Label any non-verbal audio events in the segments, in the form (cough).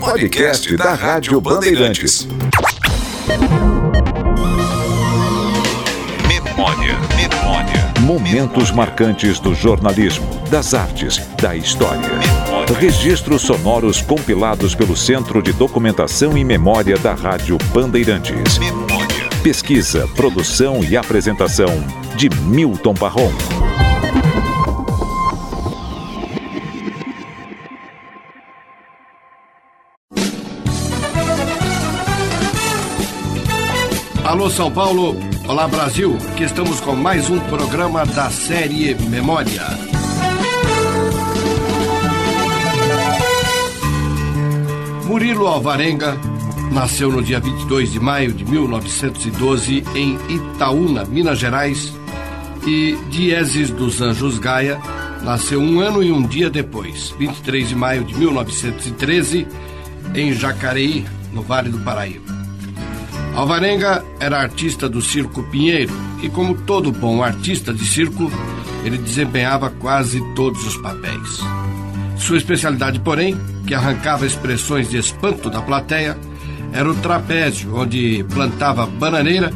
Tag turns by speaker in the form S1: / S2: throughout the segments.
S1: Podcast da Rádio Bandeirantes. Memória, memória. Momentos marcantes do jornalismo, das artes, da história. Registros sonoros compilados pelo Centro de Documentação e Memória da Rádio Bandeirantes. Pesquisa, produção e apresentação de Milton Barron.
S2: Alô São Paulo, olá Brasil, aqui estamos com mais um programa da série Memória. Murilo Alvarenga nasceu no dia 22 de maio de 1912 em Itaúna, Minas Gerais, e Dieses dos Anjos Gaia nasceu um ano e um dia depois, 23 de maio de 1913, em Jacareí, no Vale do Paraíba. Alvarenga era artista do Circo Pinheiro e, como todo bom artista de circo, ele desempenhava quase todos os papéis. Sua especialidade, porém, que arrancava expressões de espanto da plateia, era o trapézio, onde plantava bananeira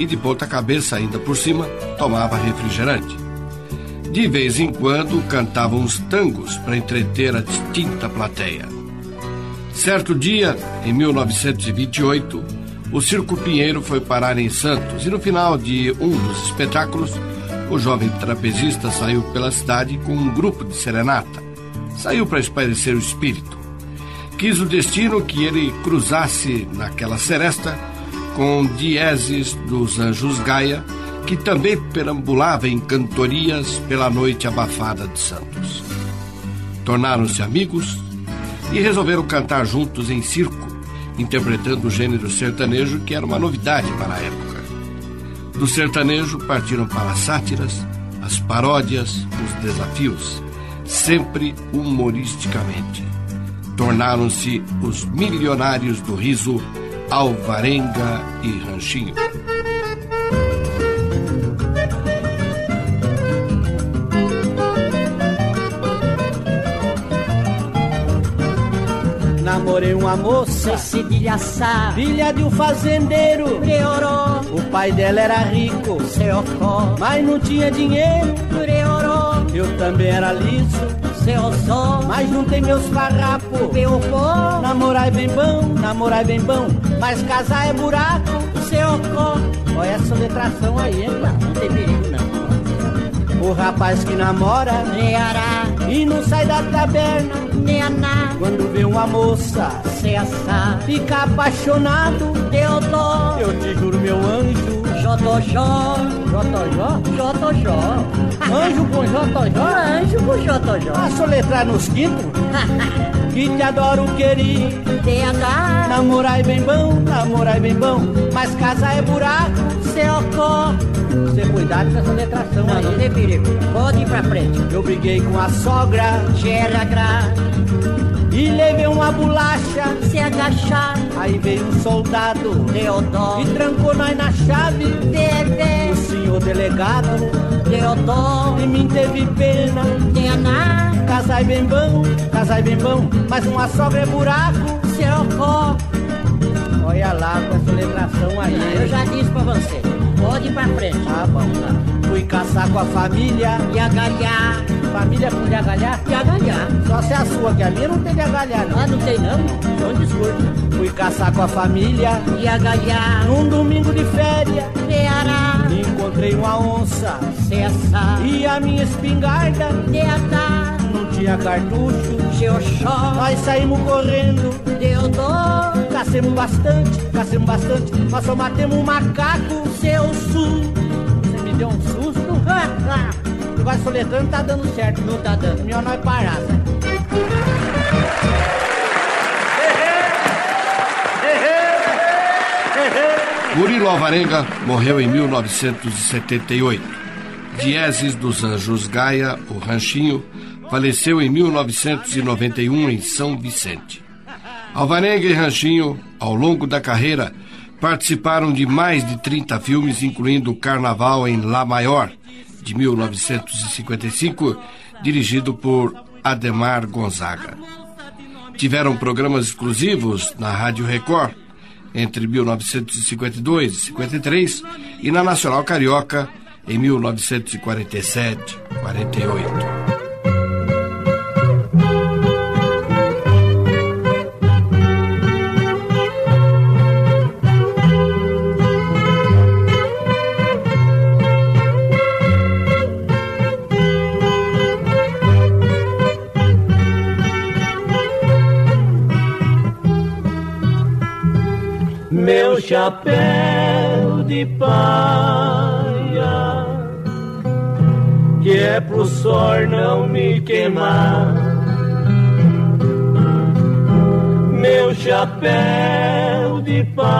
S2: e, de ponta cabeça ainda por cima, tomava refrigerante. De vez em quando cantava uns tangos para entreter a distinta plateia. Certo dia, em 1928, o Circo Pinheiro foi parar em Santos e no final de um dos espetáculos, o jovem trapezista saiu pela cidade com um grupo de serenata. Saiu para espairecer o espírito. Quis o destino que ele cruzasse naquela seresta com Dieses dos Anjos Gaia, que também perambulava em cantorias pela noite abafada de Santos. Tornaram-se amigos e resolveram cantar juntos em circo interpretando o gênero sertanejo, que era uma novidade para a época. Do sertanejo partiram para as sátiras, as paródias, os desafios, sempre humoristicamente. Tornaram-se os milionários do riso Alvarenga e Ranchinho.
S3: Namorei uma moça
S4: Cecília Sá
S3: Filha de um fazendeiro. O pai dela era rico.
S4: Seocó.
S3: Mas não tinha dinheiro. Eu também era liso. Mas não tem meus farrapos Namorar é bem bom, namorar é bem bom. Mas casar é buraco. Olha essa letração aí, hein,
S4: Não tem perigo não.
S3: O rapaz que namora
S4: Neará
S3: E não sai da taberna
S4: Neaná
S3: Quando vê uma moça
S4: Ceaçá
S3: Fica apaixonado
S4: Deodó
S3: Eu te juro meu anjo
S4: Jotojó
S3: Jotojó?
S4: Jotojó
S3: Anjo com Jotojó?
S4: Anjo com Jotojó
S3: Ah, soletrar nos quintos? (laughs) que te adoro querer
S4: TH
S3: Namorar é bem bom, namorar é bem bom Mas casar é buraco
S4: Seocó
S3: Você cuidado com essa letração
S4: Não,
S3: aí.
S4: não tem perigo. Pode ir pra frente.
S3: Eu briguei com a sogra.
S4: Geragra
S3: E levei uma bolacha
S4: Se agachar
S3: Aí veio um soldado
S4: Deodó
S3: E trancou nós na chave.
S4: Dedé.
S3: O senhor delegado
S4: Deodó
S3: E me teve pena.
S4: Neaná
S3: Casar é bem bom, casar é bem bom Mas uma sogra é buraco.
S4: Seocó
S3: Olha lá com essa letração aí.
S4: Eu já disse pra você Pode ir pra frente.
S3: Tá bom, Fui caçar com a família.
S4: E agalhar.
S3: Família com de agalhar?
S4: E agalhar.
S3: Só se a sua, que a minha não tem de agalhar não.
S4: Ah, não tem não? Um discurso
S3: Fui caçar com a família.
S4: E agalhar.
S3: Num domingo de férias.
S4: Ceará.
S3: Encontrei uma onça.
S4: Ceaçá
S3: E a minha espingarda.
S4: Deatá
S3: Não tinha cartucho.
S4: Geoxó
S3: Nós saímos correndo.
S4: Deodó
S3: Cacemos bastante, cacemos bastante. Nós só matemos um macaco.
S4: Seu sul
S3: Você me deu um susto? (laughs) Tu vai soletrando, tá dando certo
S4: Não tá dando.
S3: Melhor nós parar?
S2: Murilo Alvarenga morreu em 1978. Dieses dos Anjos Gaia, o Ranchinho, faleceu em 1991 em São Vicente. Alvarenga e Ranchinho, ao longo da carreira, participaram de mais de 30 filmes, incluindo Carnaval em La Maior, de 1955, dirigido por Ademar Gonzaga. tiveram programas exclusivos na Rádio Record entre 1952 e 53 e na Nacional Carioca em 1947, 48.
S5: Paia, que é pro sol não me queimar. Meu chapéu de paia,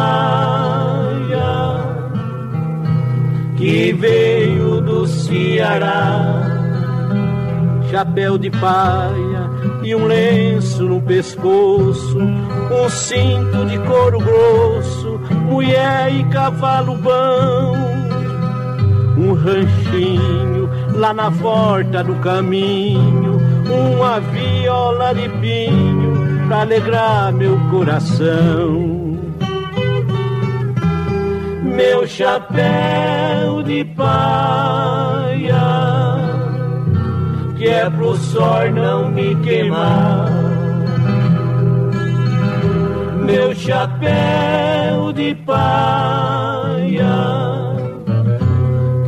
S5: que veio do Ceará. Chapéu de paia e um lenço no pescoço, um cinto de couro grosso, mulher e cavalo bom, um ranchinho lá na porta do caminho, uma viola de pinho pra alegrar meu coração. Meu chapéu de paia que é pro sol não me queimar. Meu chapéu de paia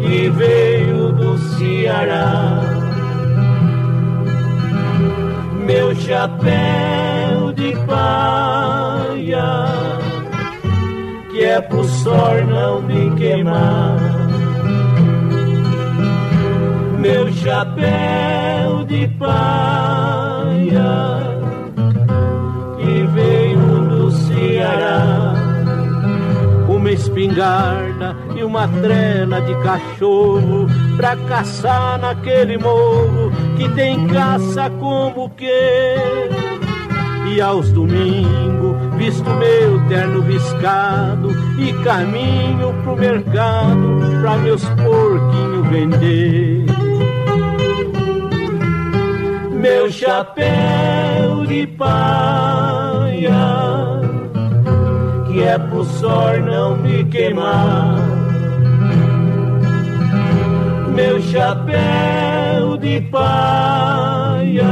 S5: que veio do Ceará. Meu chapéu de paia que é pro sol não me queimar meu chapéu de paia espingarda e uma trela de cachorro pra caçar naquele morro que tem caça como que. E aos domingos visto meu terno riscado e caminho pro mercado pra meus porquinhos vender meu chapéu de paia, que é pro sol não me queimar. Meu chapéu de paia,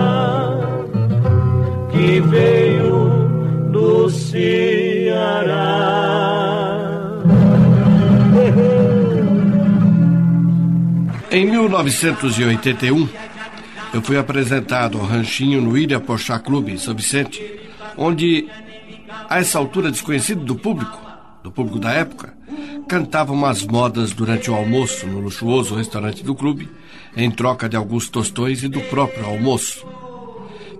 S5: que veio do Ceará.
S2: Em 1981, eu fui apresentado ao ranchinho no Ilha Pochá Clube, São Vicente, onde, a essa altura desconhecido do público, do público da época, cantava umas modas durante o almoço no luxuoso restaurante do clube, em troca de alguns tostões e do próprio almoço.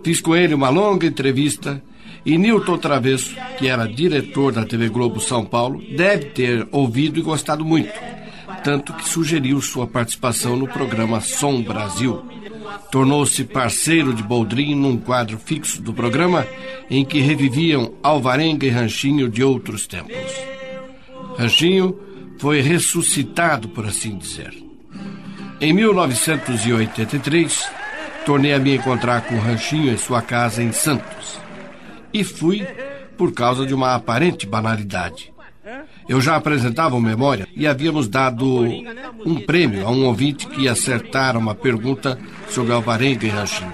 S2: Fiz com ele uma longa entrevista e Nilton Travesso, que era diretor da TV Globo São Paulo, deve ter ouvido e gostado muito, tanto que sugeriu sua participação no programa Som Brasil, tornou-se parceiro de Boldrin num quadro fixo do programa em que reviviam Alvarenga e Ranchinho de outros tempos. Ranchinho foi ressuscitado, por assim dizer. Em 1983, tornei a me encontrar com Ranchinho em sua casa em Santos. E fui por causa de uma aparente banalidade. Eu já apresentava uma memória e havíamos dado um prêmio a um ouvinte que acertara uma pergunta sobre Alvarenga e Ranchinho.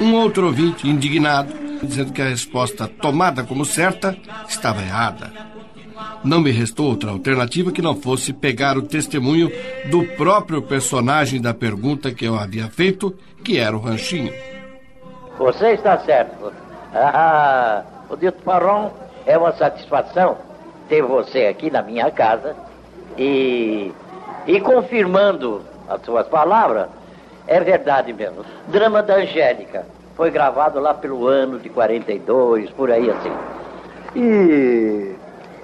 S2: Um outro ouvinte, indignado, dizendo que a resposta tomada como certa estava errada. Não me restou outra alternativa que não fosse pegar o testemunho do próprio personagem da pergunta que eu havia feito, que era o Ranchinho.
S6: Você está certo. Ah, o dito Paron é uma satisfação ter você aqui na minha casa e, e confirmando as suas palavras, é verdade mesmo. Drama da Angélica foi gravado lá pelo ano de 42, por aí assim.
S7: E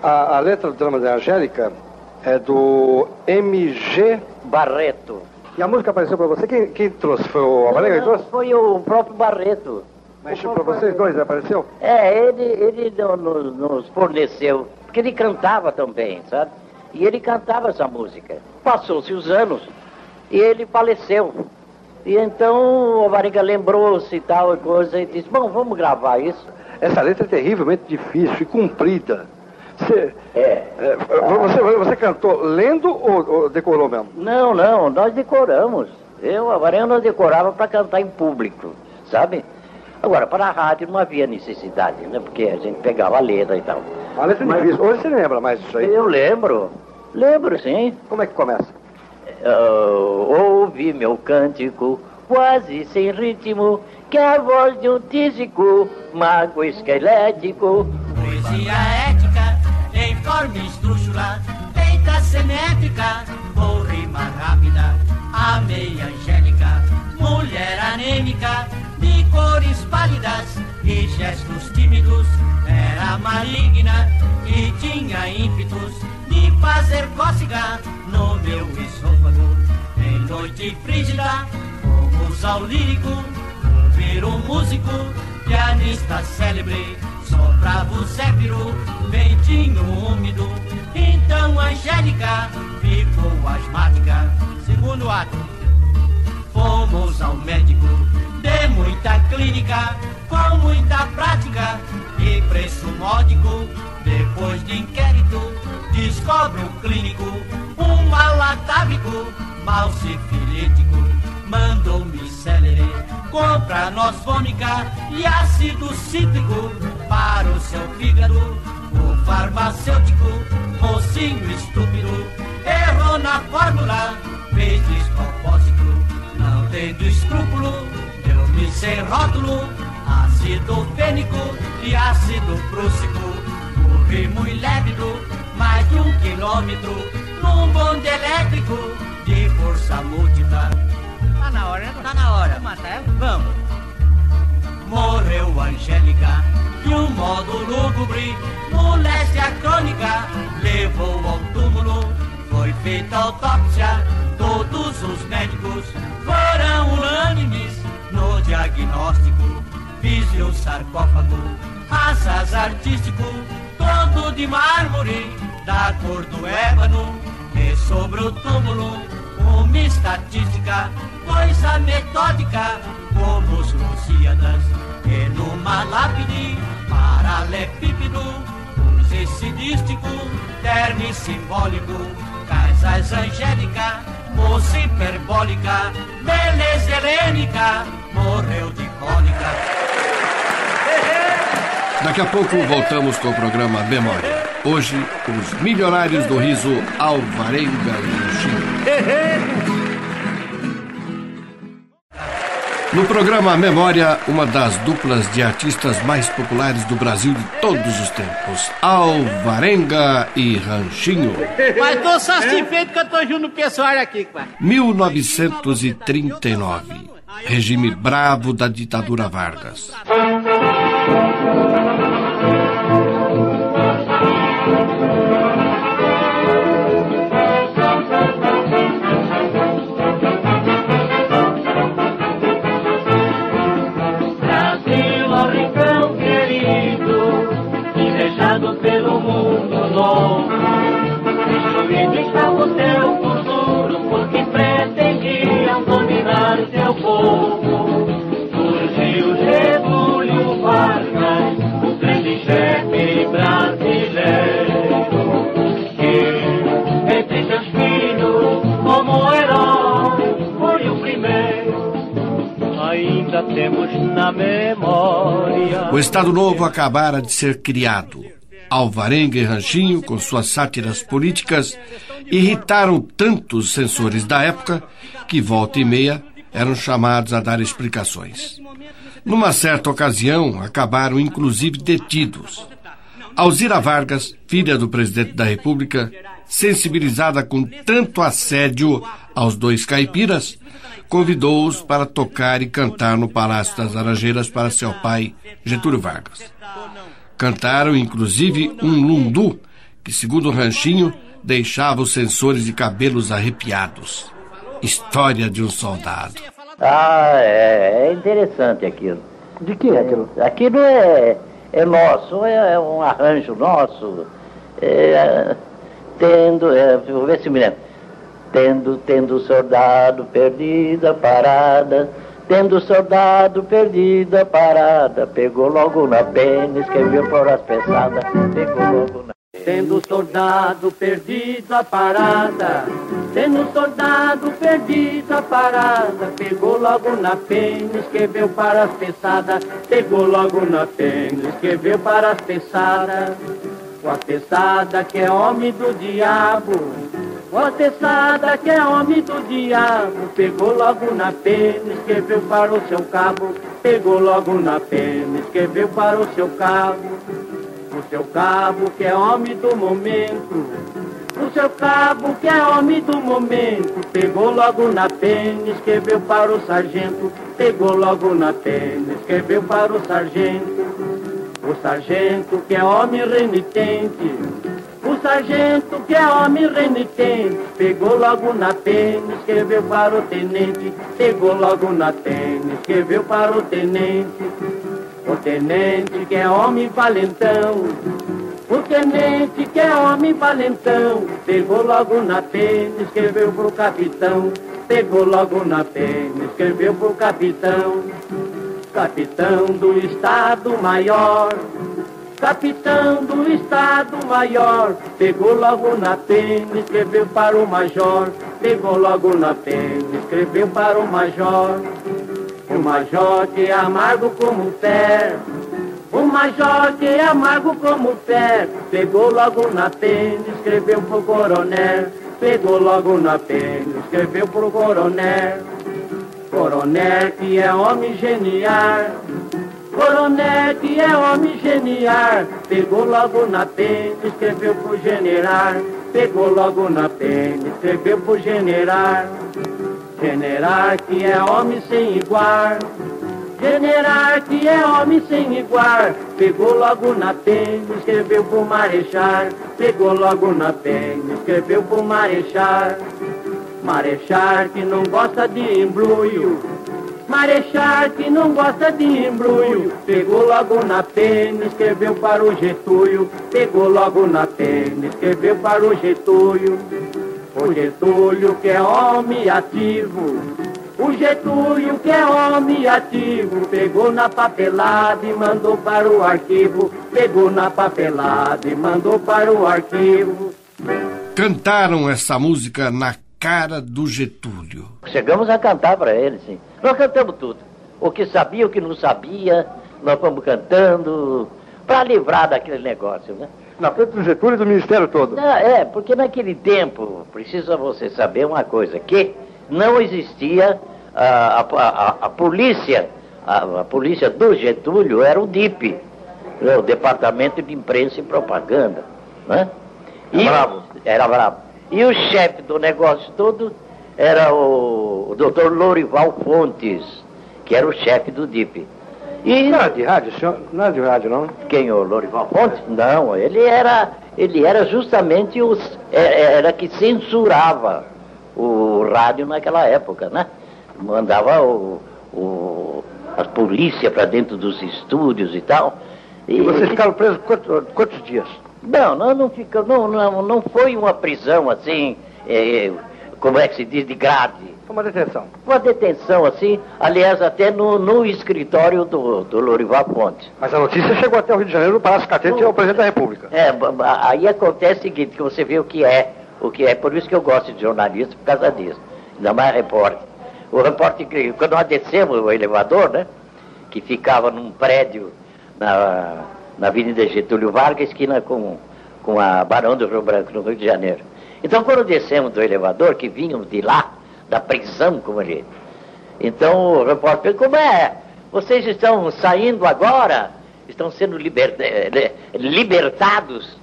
S7: a, a letra do drama da Angélica é do MG
S6: Barreto.
S7: E a música apareceu para você? Quem, quem trouxe? Foi o Amalega que trouxe?
S6: Foi o próprio Barreto.
S7: Mas para vocês dois apareceu?
S6: É, ele, ele nos, nos forneceu porque ele cantava também, sabe? E ele cantava essa música. Passou-se os anos e ele faleceu. E então o Variga lembrou-se e tal e coisa e disse, bom, vamos gravar isso.
S7: Essa letra é terrivelmente difícil e comprida. Você,
S6: É.
S7: é, você, você cantou lendo ou, ou decorou mesmo?
S6: Não, não, nós decoramos. Eu, a Varenga, nós decorava para cantar em público, sabe? Agora, para a rádio não havia necessidade, né? Porque a gente pegava a letra e tal.
S7: A letra é difícil. Hoje você lembra mais disso aí?
S6: Eu lembro, lembro sim.
S7: Como é que começa?
S6: Oh, ouvi meu cântico, quase sem ritmo, que é a voz de um tísico, mago esquelético.
S3: Poesia ética, em forma estrúxula, feita simétrica, com rima rápida, a meia angélica, mulher anêmica, de cores pálidas e gestos tímidos, era maligna e tinha ímpetos de fazer cócega no meu esôfago. Em noite frígida, fomos ao lírico, ouvir um músico, pianista célebre, soprava o zéfiro, ventinho úmido. Então Angélica ficou asmática. Segundo ato, fomos ao médico, de muita clínica, com muita prática e preço módico. Depois de inquérito, descobre o clínico, um malatábico, mal sifilítico. Mandou-me célere, compra nós fômica e ácido cítrico para o seu fígado. O farmacêutico, mocinho estúpido, errou na fórmula, fez despropósito, não tendo escrúpulo, deu-me sem rótulo, ácido fênico e ácido prússico. Corri muito lépido, mais de um quilômetro, num bonde elétrico de força múltipla.
S4: Tá na hora, né?
S3: Tá na hora.
S4: Vamos matar? Vamos.
S3: Morreu Angélica de um modo lúgubre, moléstia crônica, levou ao túmulo, foi feita autópsia, todos os médicos foram diagnóstico, um sarcófago, assas artístico, todo de mármore, da cor do ébano, e sobre o túmulo uma estatística, coisa metódica, como os Lusíadas, e numa lápide, paralelepípedo, lucidístico, terno simbólico, casas angélica, moça hiperbólica, beleza helênica, morreu de cólica.
S2: Daqui a pouco voltamos com o programa Memória. Hoje, os milionários do riso Alvarenga e Chico. No programa Memória, uma das duplas de artistas mais populares do Brasil de todos os tempos, Alvarenga e Ranchinho.
S4: Mas tô satisfeito que eu tô junto no pessoal aqui, pai.
S2: 1939. Regime bravo da ditadura Vargas.
S8: Ainda temos na memória.
S2: O Estado Novo acabara de ser criado. Alvarenga e Ranchinho, com suas sátiras políticas, irritaram tanto os censores da época que, volta e meia, eram chamados a dar explicações. Numa certa ocasião, acabaram inclusive detidos. Alzira Vargas, filha do presidente da República, sensibilizada com tanto assédio aos dois caipiras, convidou-os para tocar e cantar no Palácio das Laranjeiras para seu pai, Getúlio Vargas. Cantaram inclusive um lundu, que, segundo o Ranchinho, deixava os censores de cabelos arrepiados. História de um soldado.
S6: Ah, é, é interessante aquilo.
S7: De que é aquilo?
S6: Aquilo é, é nosso, é, é um arranjo nosso. É, tendo, é, vou ver se me lembro. Tendo, tendo soldado perdida parada, tendo soldado perdida parada, pegou logo na pena, escreveu por as pesadas, pegou logo na
S3: Tendo soldado perdido a parada, tendo soldado perdido a parada, pegou logo na pena, escreveu para as pesadas, pegou logo na pena, escreveu para as pesadas, com a pesada que é homem do diabo, com a pesada que é homem do diabo, pegou logo na pena, escreveu para o seu cabo, pegou logo na pena, escreveu para o seu cabo o seu cabo que é homem do momento. O seu cabo que é homem do momento. Pegou logo na pena, escreveu para o sargento. Pegou logo na pena, escreveu para o sargento. O sargento que é homem renitente. O sargento que é homem renitente Pegou logo na pena, escreveu para o tenente Pegou logo na pena, escreveu para o tenente o tenente que é homem valentão, o tenente que é homem valentão, pegou logo na pena, escreveu pro capitão, pegou logo na pena, escreveu pro capitão, capitão do Estado Maior, capitão do Estado Maior, pegou logo na pena, escreveu para o major, pegou logo na pena, escreveu para o major. O major que é amargo como ferro, o major que é amargo como ferro, pegou logo na pena, escreveu pro coronel, pegou logo na pena, escreveu pro coronel. Coronel que é homem genial, coronel que é homem genial, pegou logo na pena, escreveu pro general, pegou logo na pena, escreveu pro general. General que é homem sem igual, general que é homem sem igual, pegou logo na pena, escreveu pro marechal, pegou logo na pena, escreveu pro marechal, marechal que não gosta de embrulho, marechal que não gosta de embrulho, pegou logo na pena, escreveu para o Getúlio, pegou logo na pena, escreveu para o Getúlio. O Getúlio que é homem ativo, o Getúlio que é homem ativo, pegou na papelada e mandou para o arquivo, pegou na papelada e mandou para o arquivo.
S2: Cantaram essa música na cara do Getúlio.
S6: Chegamos a cantar para ele, sim. Nós cantamos tudo. O que sabia, o que não sabia, nós fomos cantando para livrar daquele negócio, né?
S7: Na frente do Getúlio e do Ministério todo.
S6: Não, é, porque naquele tempo, precisa você saber uma coisa, que não existia a, a, a, a polícia, a, polícia do Getúlio era o DIP, né, o Departamento de Imprensa e Propaganda. Né? E,
S7: era bravo.
S6: Era bravo. E o chefe do negócio todo era o, o doutor Lorival Fontes, que era o chefe do DIP.
S7: E... Não era de rádio, senhor? Não era de rádio, não?
S6: Quem, o Lorival Fonte? Não, ele era, ele era justamente os, é, é, era que censurava o rádio naquela época, né? Mandava o, o, a polícia para dentro dos estúdios e tal.
S7: E, e vocês ficaram presos quantos, quantos dias?
S6: Não, não, não, fica, não, não, não foi uma prisão assim, é, como é que se diz, de grade.
S7: Uma detenção.
S6: Uma detenção, assim, aliás, até no, no escritório do, do Lorival Ponte.
S7: Mas a notícia chegou até o Rio de Janeiro, no Palácio Catete, ao presidente da República.
S6: É, aí acontece o seguinte, que você vê o que é, o que é, por isso que eu gosto de jornalista, por causa disso, ainda mais repórter. O repórter, quando nós descemos o elevador, né, que ficava num prédio na, na Avenida Getúlio Vargas, esquina com, com a Barão do Rio Branco, no Rio de Janeiro. Então, quando descemos do elevador, que vínhamos de lá, da prisão, como ele. Então o repórter como é? Vocês estão saindo agora? Estão sendo liber... Eh, libertados?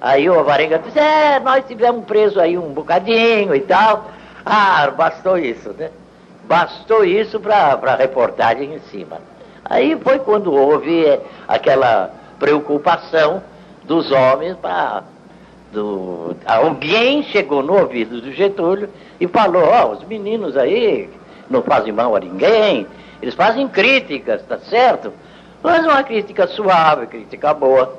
S6: Aí o Varenga disse, é, nós tivemos preso aí um bocadinho e tal. Ah, bastou isso, né? Bastou isso para a reportagem em cima. Aí foi quando houve eh, aquela preocupação dos homens para do, alguém chegou no ouvido do Getúlio e falou, ó, oh, os meninos aí não fazem mal a ninguém, eles fazem críticas, tá certo? Mas uma crítica suave, crítica boa,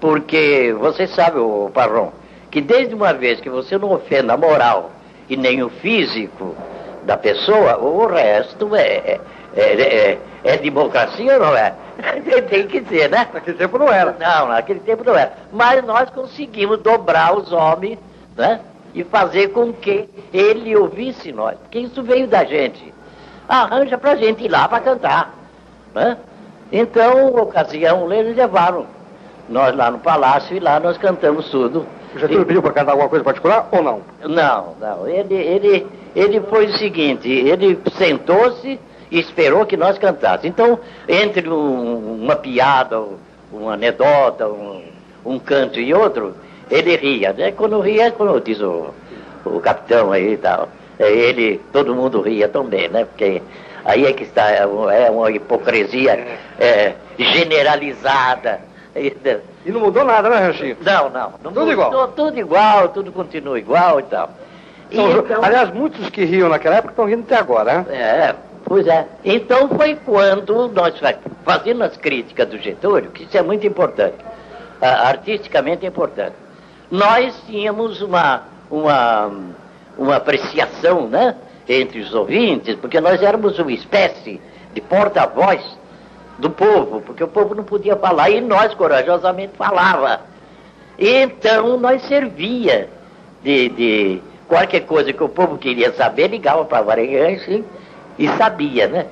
S6: porque você sabe, o Parron, que desde uma vez que você não ofenda a moral e nem o físico da pessoa, o resto é, é, é, é democracia ou não é? (laughs) Tem que ser, né?
S7: Naquele tempo não era.
S6: Não, naquele tempo não era. Mas nós conseguimos dobrar os homens, né? E fazer com que ele ouvisse nós. Porque isso veio da gente. Arranja pra gente ir lá para cantar. Né? Então, ocasião, eles levaram nós lá no palácio e lá nós cantamos tudo.
S7: O Getúlio e... pediu para cantar alguma coisa particular ou não?
S6: Não, não. Ele, ele, ele foi o seguinte, ele sentou-se e esperou que nós cantássemos. Então, entre um, uma piada, uma anedota, um, um, canto e outro, ele ria. Né? Quando ria, quando diz o, o capitão aí e tal, é ele, todo mundo ria também, né? Porque aí é que está, é uma hipocrisia é, generalizada
S7: e não mudou nada, né, Ranchinho?
S6: Não, não. não
S7: tudo
S6: mudou,
S7: igual?
S6: Tudo igual, tudo continua igual e tal.
S7: Então, então, aliás, muitos que riam naquela época estão rindo até agora, né?
S6: É, pois é. Então foi quando nós, fazendo as críticas do Getúlio, que isso é muito importante, artisticamente importante, nós tínhamos uma, uma, uma apreciação, né, entre os ouvintes, porque nós éramos uma espécie de porta-voz do povo, porque o povo não podia falar e nós corajosamente falava. Então nós servia de, de qualquer coisa que o povo queria saber, ligava para Varenganche e sabia, né?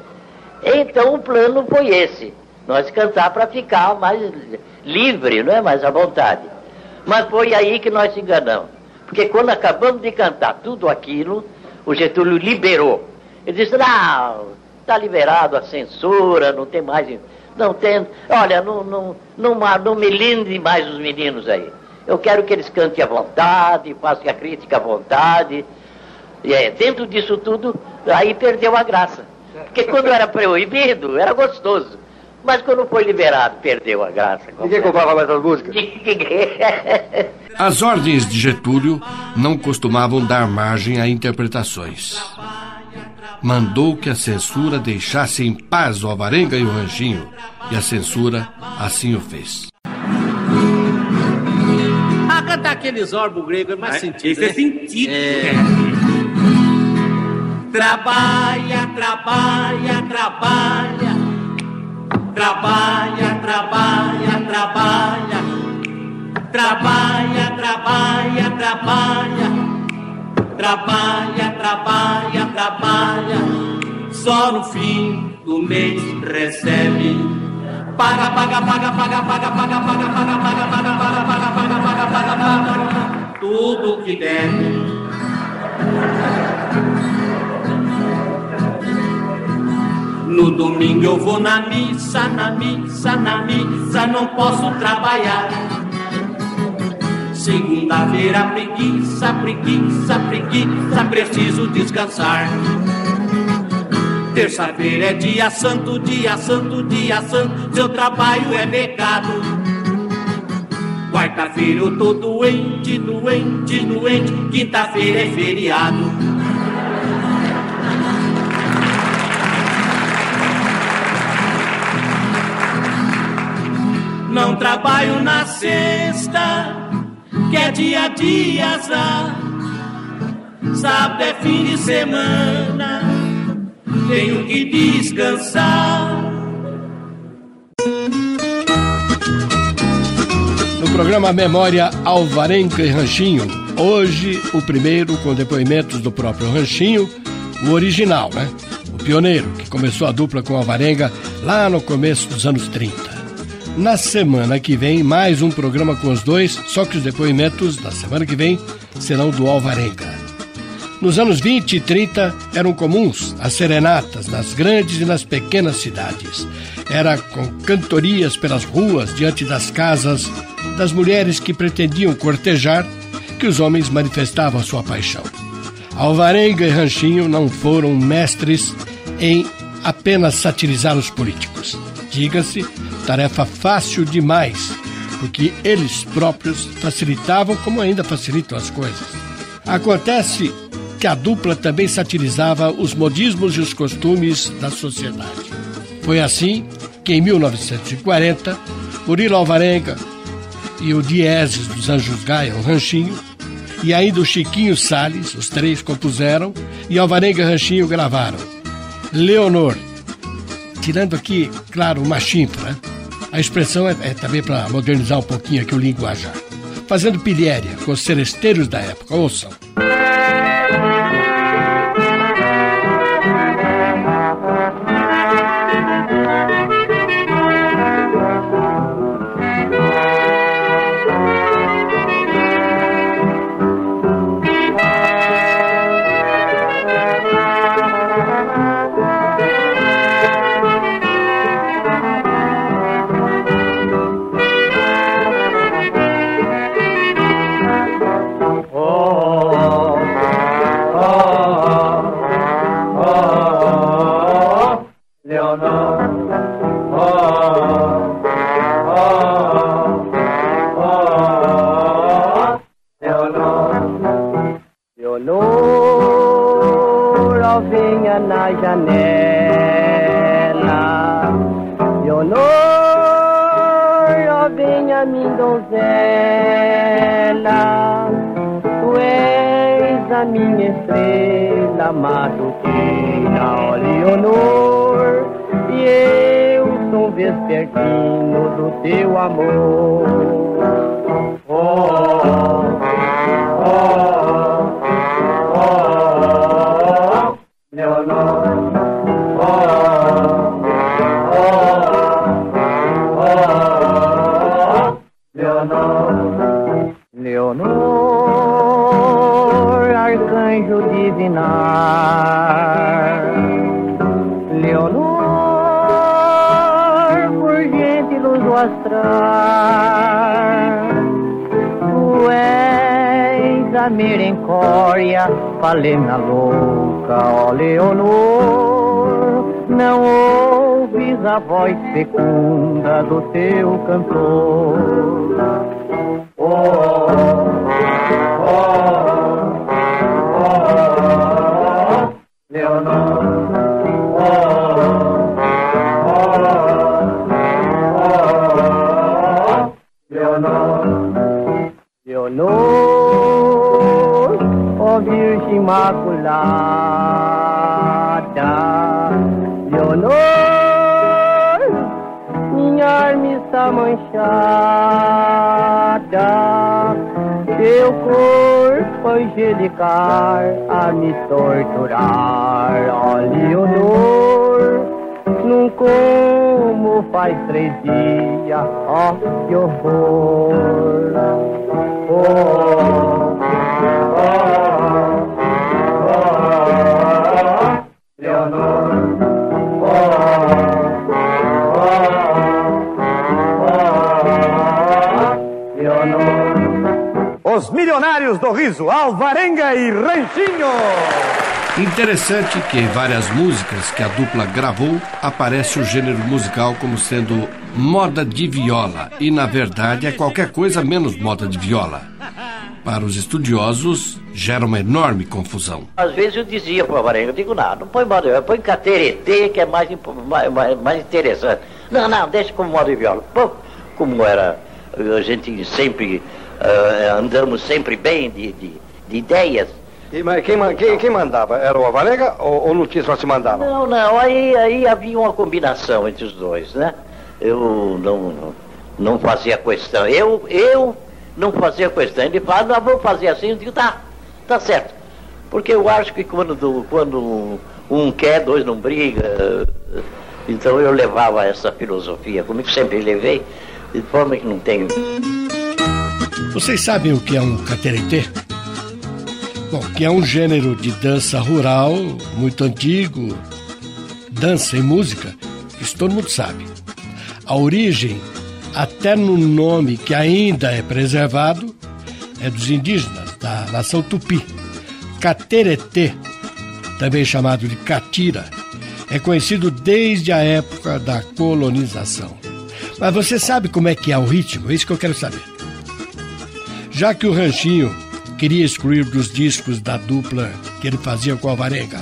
S6: Então o plano foi esse, nós cantar para ficar mais livre, não é mais à vontade. Mas foi aí que nós se enganamos. Porque quando acabamos de cantar tudo aquilo, o Getúlio liberou. Ele disse, não, está liberado a censura, não tem mais. Não tem. Olha, não, não, não, não melinde mais os meninos aí. Eu quero que eles cantem à vontade, façam a crítica à vontade. E é, dentro disso tudo, aí perdeu a graça. Porque quando era proibido, era gostoso. Mas quando foi liberado, perdeu a graça.
S7: Ninguém comprava mais as músicas? (laughs)
S2: As ordens de Getúlio não costumavam dar margem a interpretações mandou que a censura deixasse em paz o Alvarenga e o Ranchinho, e a censura assim o fez.
S9: Ah, cantar aqueles orbos gregos é mais é, sentido.
S10: Isso é né? é sentido. É. (laughs)
S3: Trabalha, trabalha, trabalha. Trabalha, trabalha, trabalha. Trabalha, trabalha, trabalha trabalha, trabalha, trabalha, só no fim do mês recebe. Paga, paga, paga, paga, paga, paga, paga, paga, paga, paga, paga, paga, paga, paga, paga, paga, tudo que deve. No domingo eu vou na missa, na missa, na missa, não posso trabalhar. Segunda-feira, preguiça, preguiça, preguiça, preciso descansar. Terça-feira é dia santo, dia santo, dia santo, seu trabalho é pecado. Quarta-feira eu tô doente, doente, doente, quinta-feira é feriado. Não trabalho na sexta, que é dia a dia azar. Sábado é fim de semana, tenho que descansar.
S2: No programa Memória Alvarenga e Ranchinho, hoje o primeiro com depoimentos do próprio Ranchinho, o original, né? O pioneiro, que começou a dupla com Alvarenga lá no começo dos anos 30. Na semana que vem, mais um programa com os dois, só que os depoimentos da semana que vem serão do Alvarenga. Nos anos 20 e 30 eram comuns as serenatas nas grandes e nas pequenas cidades. Era com cantorias pelas ruas diante das casas das mulheres que pretendiam cortejar que os homens manifestavam sua paixão. Alvarenga e Ranchinho não foram mestres em apenas satirizar os políticos. Diga-se, tarefa fácil demais, porque eles próprios facilitavam como ainda facilitam as coisas. Acontece que a dupla também satirizava os modismos e os costumes da sociedade. Foi assim que em 1940, Murilo Alvarenga e o Dieses dos Anjos Gaia, o Ranchinho, e ainda o Chiquinho Salles, os três compuseram, e Alvarenga Ranchinho gravaram. Leonor, tirando aqui, claro, machimpo, né? A expressão é, é também para modernizar um pouquinho aqui o linguajar. Fazendo pilhéria com os seresteiros da época, ouçam.
S11: rosa, minha estrela matutina, Leonor, e eu sou vespertino do teu amor. Oh, Falena louca, ó Leonor, não ouves a voz fecunda do teu cantor. A me torturar, ó Leonor, num como faz três dias,
S10: riso, Alvarenga e Ranchinho.
S2: Interessante que em várias músicas que a dupla gravou aparece o gênero musical como sendo moda de viola e na verdade é qualquer coisa menos moda de viola. Para os estudiosos, gera uma enorme confusão.
S6: Às vezes eu dizia para o Alvarenga, eu digo, não, não põe moda, põe cateretê que é mais, mais, mais interessante. Não, não, deixa como moda de viola. Pô, como era, a gente sempre uh, andamos sempre bem de, de, de ideias.
S7: E, mas quem, quem, quem, mandava? Era o Avalega ou, ou Lutinha só se mandava?
S6: Não, não, aí, aí havia uma combinação entre os dois, né? Eu não, não fazia questão. Eu, eu não fazia questão. Ele fala, não, vou fazer assim. Eu digo, tá, tá certo. Porque eu acho que quando, quando um quer, dois não briga. Então eu levava essa filosofia, como eu sempre levei, de forma que não tenho.
S2: Vocês sabem o que é um cateretê? Bom, que é um gênero de dança rural muito antigo, dança e música, isso todo mundo sabe. A origem, até no nome que ainda é preservado, é dos indígenas, da nação tupi. Cateretê, também chamado de catira, é conhecido desde a época da colonização. Mas você sabe como é que é o ritmo? É isso que eu quero saber. Já que o Ranchinho queria excluir dos discos da dupla que ele fazia com a Alvarenga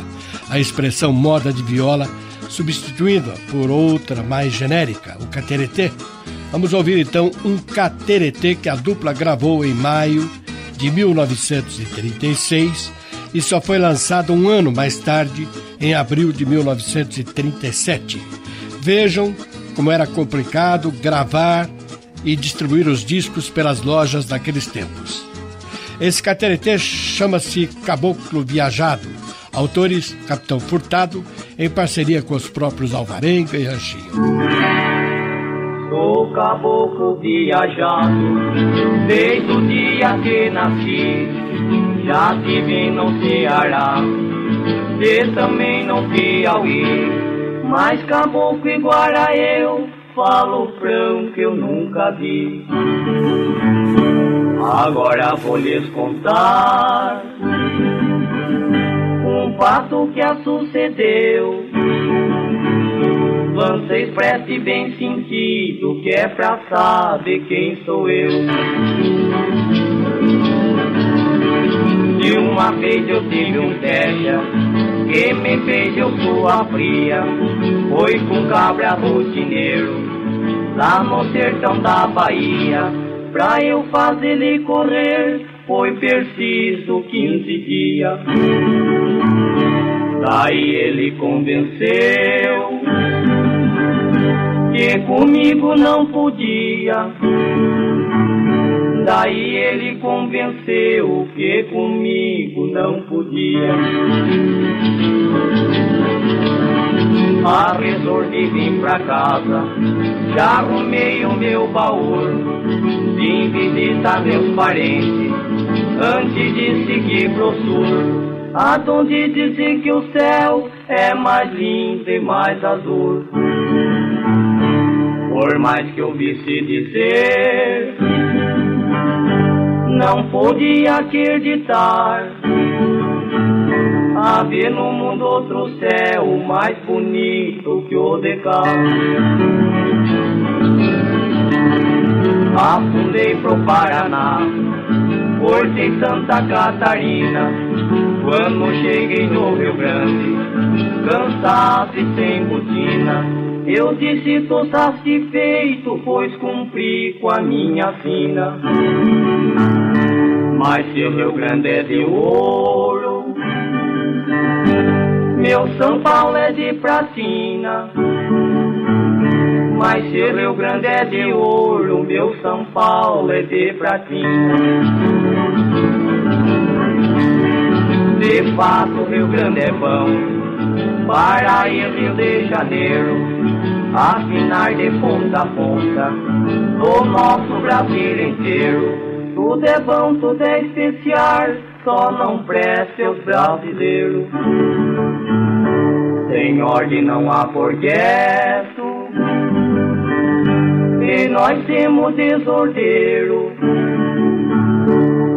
S2: a expressão moda de viola, substituindo-a por outra mais genérica, o cateretê, vamos ouvir então um cateretê que a dupla gravou em maio de 1936 e só foi lançado um ano mais tarde, em abril de 1937. Vejam como era complicado gravar e distribuir os discos pelas lojas daqueles tempos. Esse cateretê chama-se Caboclo Viajado. Autores Capitão Furtado, em parceria com os próprios Alvarenga e Ranchinho.
S8: Sou caboclo viajado, desde o dia que nasci, já tive no Ceará, e também no Piauí, mas caboclo igual a eu, falo franco eu nunca vi. Agora vou lhes contar um fato que a sucedeu. Vocês prestem bem sentido, que é pra saber quem sou eu. De uma vez eu tive um teja, que me beijou sua fria, foi com cabra rotineiro, lá no sertão da Bahia. Pra eu fazer ele correr foi preciso quinze dias. Daí ele convenceu que comigo não podia. Daí ele convenceu que comigo não podia. A resolvi vir pra casa, já arrumei o meu baú, vim visitar meus parentes, antes de seguir pro sul. Aonde dizem que o céu é mais lindo e mais azul. Por mais que eu visse dizer, não podia acreditar haver no mundo outro céu mais bonito que o de cá. Afundei pro Paraná, cortei Santa Catarina, quando cheguei no Rio Grande, cansado e sem botina, eu disse tô satisfeito, pois cumpri com a minha sina. Mas se o Rio Grande é de ouro, meu São Paulo é de pratina. Mas se Rio Grande é de ouro, meu São Paulo é de pratina. De fato, Rio Grande é bom, para ir Rio de Janeiro, afinar de ponta a ponta, do nosso Brasil inteiro. Tudo é bom, tudo é especial, só não preste os brasileiros. Sem ordem não há projeto, e nós temos desordeiro.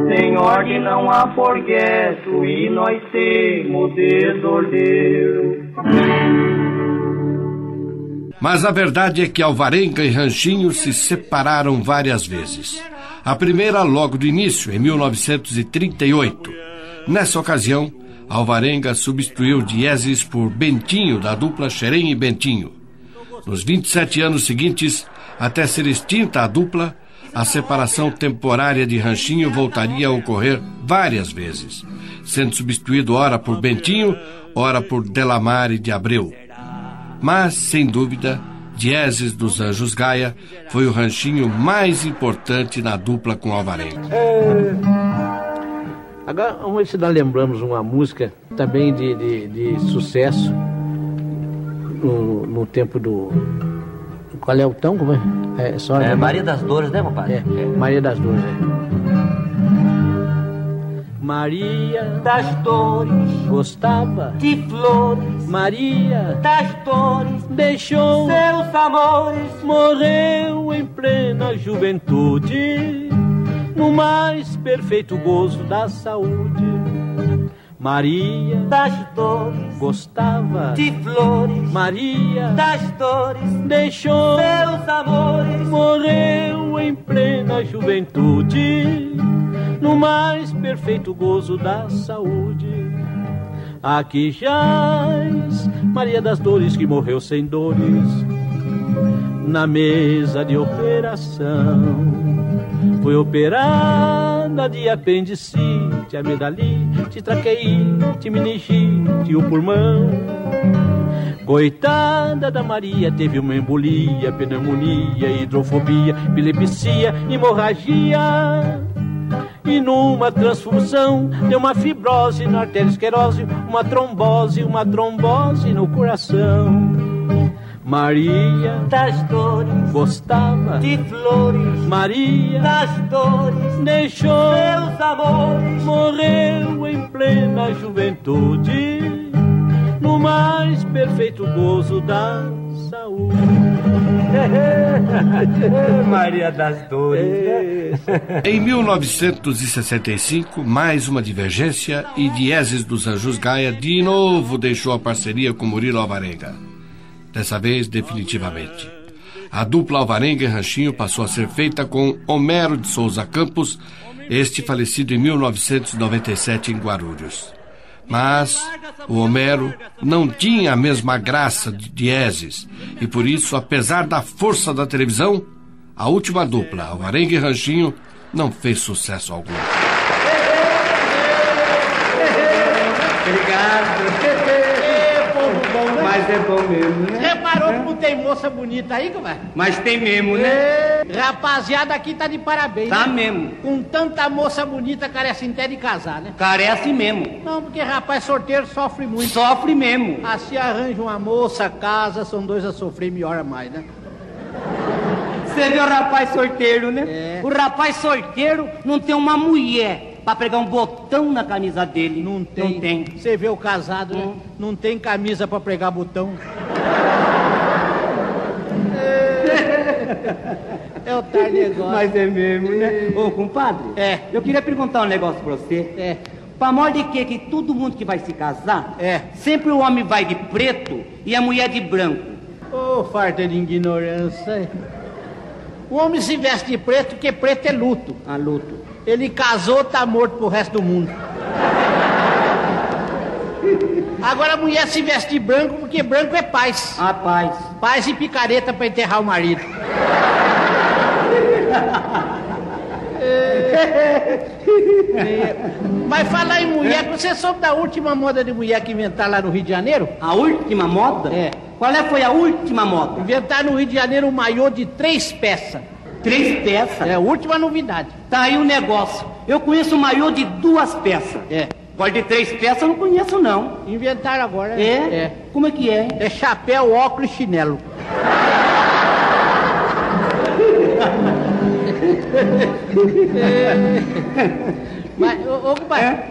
S8: Sem ordem não há forgueto, e nós temos desordeiro.
S2: Mas a verdade é que Alvarenga e Ranchinho se separaram várias vezes. A primeira logo do início, em 1938. Nessa ocasião, Alvarenga substituiu Dieses por Bentinho, da dupla Xerém e Bentinho. Nos 27 anos seguintes, até ser extinta a dupla, a separação temporária de Ranchinho voltaria a ocorrer várias vezes, sendo substituído ora por Bentinho, ora por Delamare de Abreu. Mas, sem dúvida, Dieses dos Anjos Gaia foi o ranchinho mais importante na dupla com Alvarenga. É...
S9: Agora vamos ver se nós lembramos uma música também de, de, de sucesso no, no, tempo do. Qual é o tão? Como é?
S4: É, só é Maria das Dores, né, papai?
S9: É, Maria das Dores, é. Maria das Dores gostava de flores. Maria das Dores deixou seus amores. Morreu em plena juventude, no mais perfeito gozo da saúde. Maria das Dores gostava de flores. Maria das Dores deixou seus amores. Morreu em plena juventude no mais perfeito gozo da saúde. Aqui jaz Maria das Dores que morreu sem dores.
S5: na mesa de operação. Foi operada de apendicite, amidalite, traqueite, meningite, o pulmão. Coitada da Maria, teve uma embolia, pneumonia, hidrofobia, epilepsia, hemorragia. E numa transfusão deu uma fibrose na arteriosclerose, uma trombose, uma trombose no coração. Maria
S12: das dores
S5: gostava
S12: de flores.
S5: Maria
S12: das dores
S5: deixou
S12: seus amores.
S5: Morreu em plena juventude, no mais perfeito gozo da saúde. (laughs)
S12: Maria das dores. Né?
S2: em 1965, mais uma divergência e Dieses dos Anjos Gaia de novo deixou a parceria com Murilo Alvarenga dessa vez definitivamente. A dupla Alvarenga e Ranchinho passou a ser feita com Homero de Souza Campos, este falecido em 1997 em Guarulhos. Mas o Homero não tinha a mesma graça de Dieses, e por isso, apesar da força da televisão, a última dupla, Alvarenga e Ranchinho, não fez sucesso algum.
S12: Obrigado mas é bom mesmo, né?
S3: Reparou como tem moça bonita aí, compadre?
S12: Mas tem mesmo, né?
S3: É, rapaziada aqui tá de parabéns.
S12: Tá
S3: né?
S12: mesmo.
S3: Com tanta moça bonita, carece até de casar, né?
S12: Carece mesmo.
S3: Não, porque rapaz sorteiro sofre muito.
S12: Sofre mesmo.
S3: Assim arranja uma moça, casa, são dois a sofrer, melhora mais, né?
S12: Você vê o rapaz sorteiro, né?
S3: É.
S12: O rapaz sorteiro não tem uma mulher para pregar um botão na camisa dele.
S3: Não tem.
S12: Não tem.
S3: Você vê o casado, né? Não tem camisa para pregar botão. (laughs) É o tal negócio.
S12: Mas é mesmo, né? (laughs) Ô, compadre.
S3: É.
S12: Eu queria perguntar um negócio pra você.
S3: É.
S12: Pra maior de que que todo mundo que vai se casar,
S3: É.
S12: sempre o homem vai de preto e a mulher de branco.
S3: Ô, farta de ignorância. O homem se veste de preto porque preto é luto.
S12: A luto.
S3: Ele casou, tá morto pro resto do mundo. Agora a mulher se veste de branco porque branco é paz.
S12: A paz.
S3: Paz e picareta pra enterrar o marido. É. Mas falar em mulher, você soube da última moda de mulher que inventaram lá no Rio de Janeiro?
S12: A última moda?
S3: É.
S12: Qual é foi a última moda?
S3: Inventaram no Rio de Janeiro um maiô de três peças.
S12: Três peças?
S3: É a última novidade.
S12: Tá aí o negócio. Eu conheço um maiô de duas peças.
S3: É.
S12: Agora de três peças eu não conheço, não.
S3: Inventaram agora.
S12: É?
S3: É.
S12: Como é que é?
S3: É chapéu, óculos e chinelo. (laughs) Mas, ô, ô compadre,
S12: É?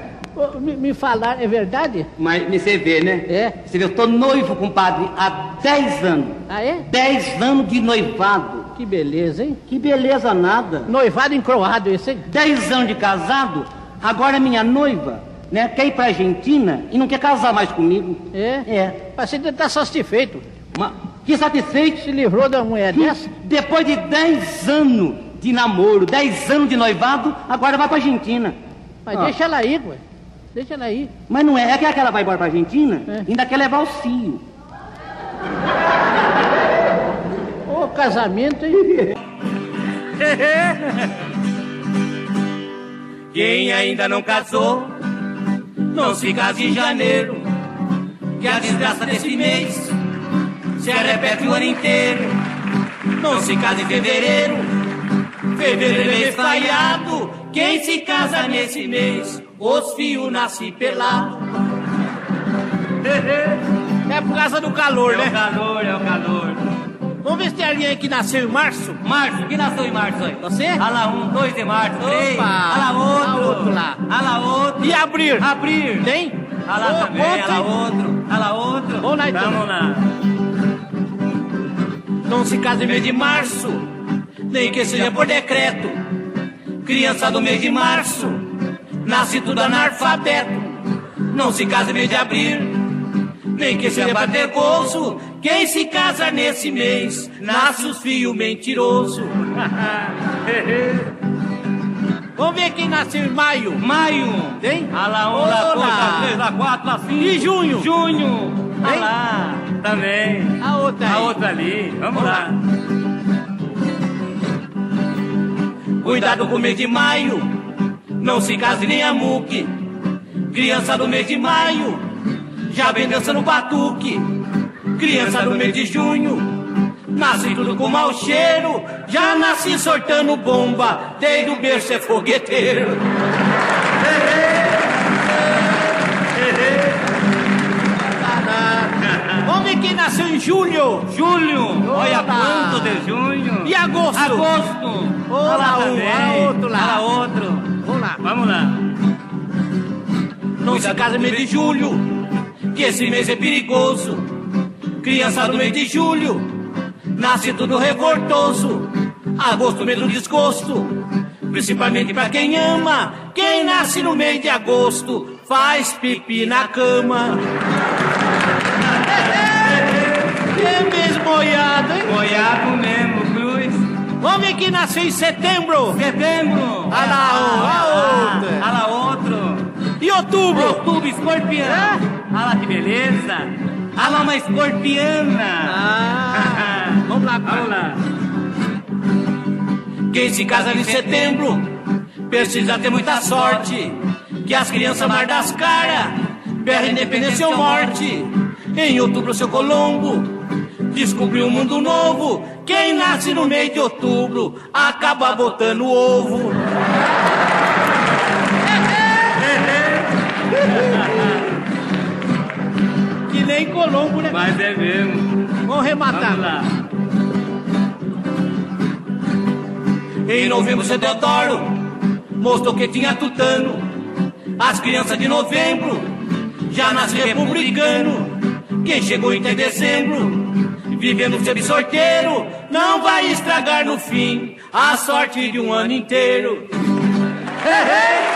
S3: me, me falaram, é verdade?
S12: Mas você vê, né?
S3: É.
S12: Você vê, eu tô noivo, compadre, há 10 anos.
S3: Ah, é?
S12: 10 anos de noivado.
S3: Que beleza, hein?
S12: Que beleza nada.
S3: Noivado encroado esse, hein?
S12: 10 anos de casado, agora minha noiva, né, quer ir pra Argentina e não quer casar mais comigo.
S3: É?
S12: É.
S3: Mas você tá satisfeito.
S12: Mas que satisfeito.
S3: Se livrou da mulher dessa?
S12: Depois de 10 anos de namoro, 10 anos de noivado, agora vai pra Argentina.
S3: Mas
S12: Ah.
S3: deixa ela ir, ué. Deixa ela ir.
S12: Mas não é, é que ela vai embora pra Argentina,
S3: É.
S12: ainda quer levar o fio.
S3: Casamento, hein? (laughs)
S13: Quem ainda não casou, não se case em janeiro, que a desgraça desse mês se repete o ano inteiro. Não se case em fevereiro, fevereiro é falhado. Quem se casa nesse mês, os fios nascem pelado.
S3: É por causa do calor,
S13: É o
S3: né?
S13: calor, é o calor.
S3: Vamos ver se tem alguém aí que nasceu em março.
S13: Março, quem nasceu em março aí?
S3: Você?
S13: Olha lá, um, dois de março, três. Olha lá outro.
S3: Olha outro lá.
S13: Olha lá outro.
S3: E abrir?
S13: Abrir.
S3: Tem?
S13: Olha lá
S3: Ô,
S13: também, olha lá outro. Olha lá outro.
S3: Vamos lá, então.
S13: Vamos lá. Não se case em mês de março, nem que seja por decreto. Criança do mês de março, nasce tudo analfabeto. Não se case em mês de abril, nem que se pra bolso, quem se casa nesse mês, nasce os fio mentiroso. (laughs)
S3: Vamos ver quem nasceu em maio.
S13: Maio.
S3: Tem?
S13: Ah Alá, um, lá, dois, lá, três, lá, quatro, lá, cinco.
S3: E junho.
S13: Junho. Ah
S3: Tem?
S13: Alá, também.
S3: A outra aí.
S13: A outra ali. Vamos Olá. lá.
S3: Cuidado com o mês de maio, não se case nem a muque. Criança do mês de maio, já vem dançando batuque. Criança do mês de junho, nasce tudo com mau cheiro. Já nasce sortando bomba, desde o berço é fogueteiro.
S14: Homem que nasceu em julho.
S15: Julho. Olha quanto de junho.
S14: E agosto.
S15: Agosto.
S14: Olha lá um,
S15: também.
S14: outro lá.
S15: Olha outro.
S14: Vamos lá.
S15: Vamos lá.
S3: Não se casa no mês de julho, que esse mês é perigoso. Criança do mês de julho, nasce tudo revoltoso. Agosto, mês do desgosto, principalmente pra quem ama. Quem nasce no mês de agosto, faz pipi na cama.
S14: É mesmo moiado, hein?
S15: Moiado mesmo, Cruz.
S14: Homem que nasceu em setembro.
S15: Setembro.
S14: Olha lá, olha outro.
S15: Olha lá outro.
S14: E outubro?
S15: Outubro, escorpião. Olha lá que beleza. Olha lá uma escorpiana.
S14: Ah, (laughs) vamos lá,
S15: Vamos lá.
S3: Quem se casa em setembro precisa ter muita sorte. Que as crianças mar das caras, berra independência ou morte. Em outubro, seu Colombo descobriu um mundo novo. Quem nasce no mês de outubro acaba botando ovo. (laughs) (laughs)
S14: Nem Colombo, né?
S15: Mas é mesmo.
S14: Vamos rematar.
S15: Vamos lá.
S3: Em novembro, seu Deodoro mostrou que tinha tutano. As crianças de novembro já nasce republicano. Quem chegou em dezembro, vivendo sempre sorteiro, não vai estragar no fim a sorte de um ano inteiro.
S2: E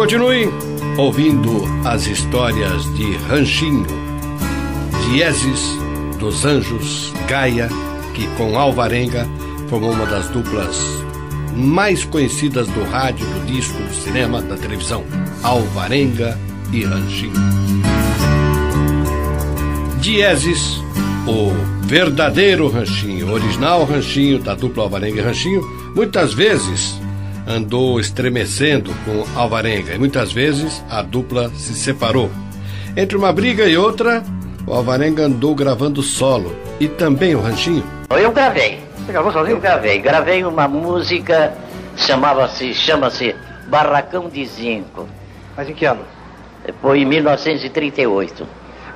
S2: continue ouvindo as histórias de Ranchinho, Dieses dos Anjos, Gaia, que com Alvarenga formou uma das duplas mais conhecidas do rádio, do disco, do cinema, da televisão. Alvarenga e Ranchinho. Dieses, o verdadeiro Ranchinho, original Ranchinho da dupla Alvarenga e Ranchinho, muitas vezes andou estremecendo com Alvarenga e muitas vezes a dupla se separou. Entre uma briga e outra, o Alvarenga andou gravando solo e também o Ranchinho.
S6: Eu gravei.
S7: Você gravou sozinho?
S6: Eu gravei. Gravei uma música, chamava-se, chama-se Barracão de Zinco.
S7: Mas em que ano?
S6: Foi em 1938.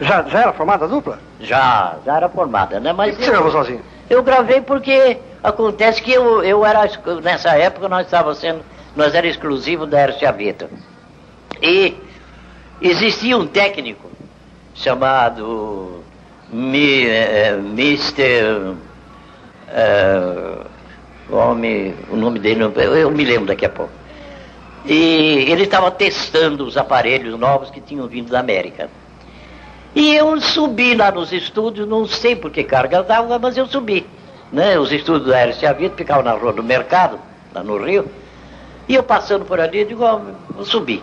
S7: Já, já era formada a dupla?
S6: Já, já era formada, né? Mas
S7: E por que você gravou sozinho?
S6: Eu gravei porque acontece que eu, eu era, nessa época nós estávamos sendo, nós era exclusivo da Ercia Vita. E existia um técnico chamado Mi, eh, Mr. eh, homem, o nome dele, eu, eu me lembro daqui a pouco. E ele estava testando os aparelhos novos que tinham vindo da América. E eu subi lá nos estúdios, não sei por que carga dava, mas eu subi. Né? Os estúdios da RCA Vita ficavam na rua do mercado, lá no Rio. E eu passando por ali, eu digo, ó, vou subir.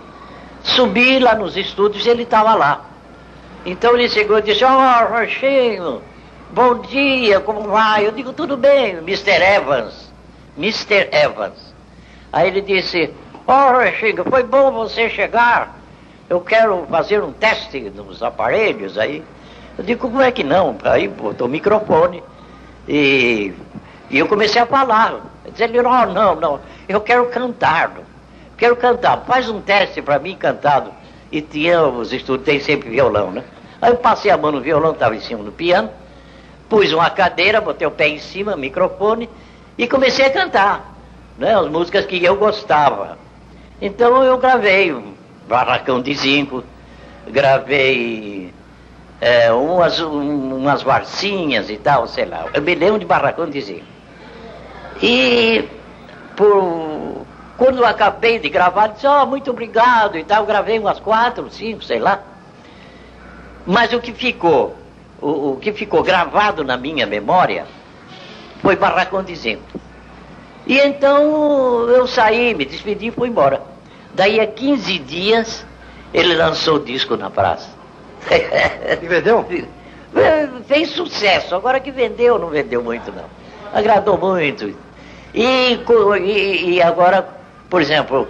S6: Subi lá nos estúdios e ele estava lá. Então ele chegou e disse, ó, Rochinho, bom dia, como vai? Eu digo, tudo bem, Mr. Evans. Mr. Evans. Aí ele disse, ó, Rochinho, foi bom você chegar. Eu quero fazer um teste nos aparelhos aí. Eu digo, como é que não? Aí botou o microfone e, e eu comecei a falar. Ele, não, não, não, eu quero cantar. Quero cantar, faz um teste para mim cantado. E tinha, os estudos tem sempre violão, né? Aí eu passei a mão no violão, estava em cima do piano, pus uma cadeira, botei o pé em cima, microfone, e comecei a cantar, né? As músicas que eu gostava. Então eu gravei Barracão de Zinco, gravei é, umas, um- umas varsinhas e tal, sei lá. Eu me lembro de Barracão de. E por, quando eu acabei de gravar, disse, ó, muito obrigado e tal, gravei umas quatro, cinco, sei lá. Mas o que ficou, o, o que ficou gravado na minha memória foi Barracão de Zinco. E então eu saí, me despedi e fui embora. Daí a 15 dias ele lançou o disco na praça.
S7: E (laughs) vendeu?
S6: Fez sucesso. Agora que vendeu, não vendeu muito, não. Agradou muito. E, e, e agora, por exemplo,